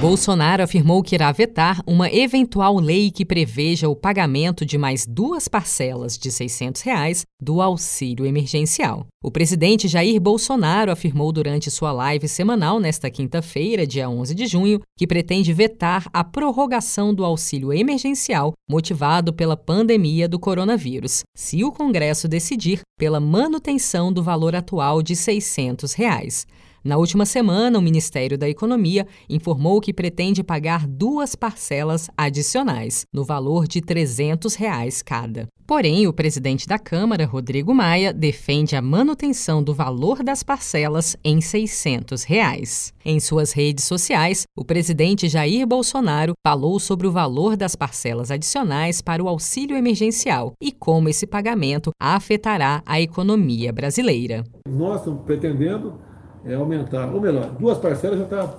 Bolsonaro afirmou que irá vetar uma eventual lei que preveja o pagamento de mais duas parcelas de 600 reais do auxílio emergencial. O presidente Jair Bolsonaro afirmou durante sua live semanal nesta quinta-feira, dia 11 de junho, que pretende vetar a prorrogação do auxílio emergencial motivado pela pandemia do coronavírus, se o Congresso decidir pela manutenção do valor atual de 600 reais. Na última semana, o Ministério da Economia informou que pretende pagar duas parcelas adicionais, no valor de 300 reais cada. Porém, o presidente da Câmara, Rodrigo Maia, defende a manutenção do valor das parcelas em 600 reais. Em suas redes sociais, o presidente Jair Bolsonaro falou sobre o valor das parcelas adicionais para o auxílio emergencial e como esse pagamento afetará a economia brasileira. Nós estamos pretendendo é, aumentar, ou melhor, duas parcelas já está,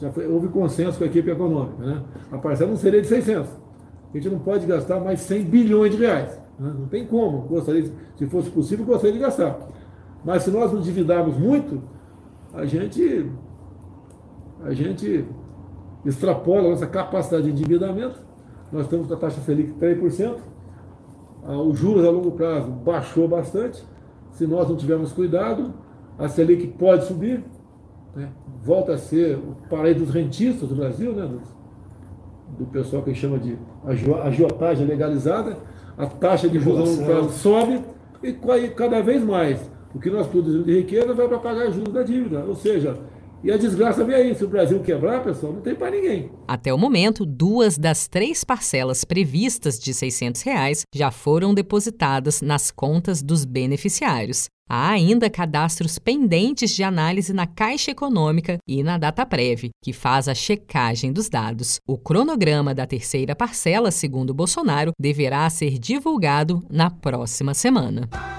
já foi, houve consenso com a equipe econômica, né? A parcela não seria de 600. A gente não pode gastar mais 100 bilhões de reais. Né? Não tem como. Gostaria, se fosse possível, gostaria de gastar. Mas se nós nos endividarmos muito, a gente, a gente extrapola a nossa capacidade de endividamento. Nós estamos com a taxa Selic 3%. Ah, os juros a longo prazo baixou bastante. Se nós não tivermos cuidado, a Selic pode subir, né? volta a ser o paraíso dos rentistas do Brasil, né? do, do pessoal que chama de agiotagem legalizada, a taxa de juros sobe e cada vez mais o que nós produzimos de riqueza vai para pagar juros da dívida. Ou seja, e a desgraça vem aí. Se o Brasil quebrar, pessoal, não tem para ninguém. Até o momento, duas das três parcelas previstas de 600 reais já foram depositadas nas contas dos beneficiários. Há ainda cadastros pendentes de análise na Caixa Econômica e na Dataprev, que faz a checagem dos dados. O cronograma da terceira parcela, segundo Bolsonaro, deverá ser divulgado na próxima semana.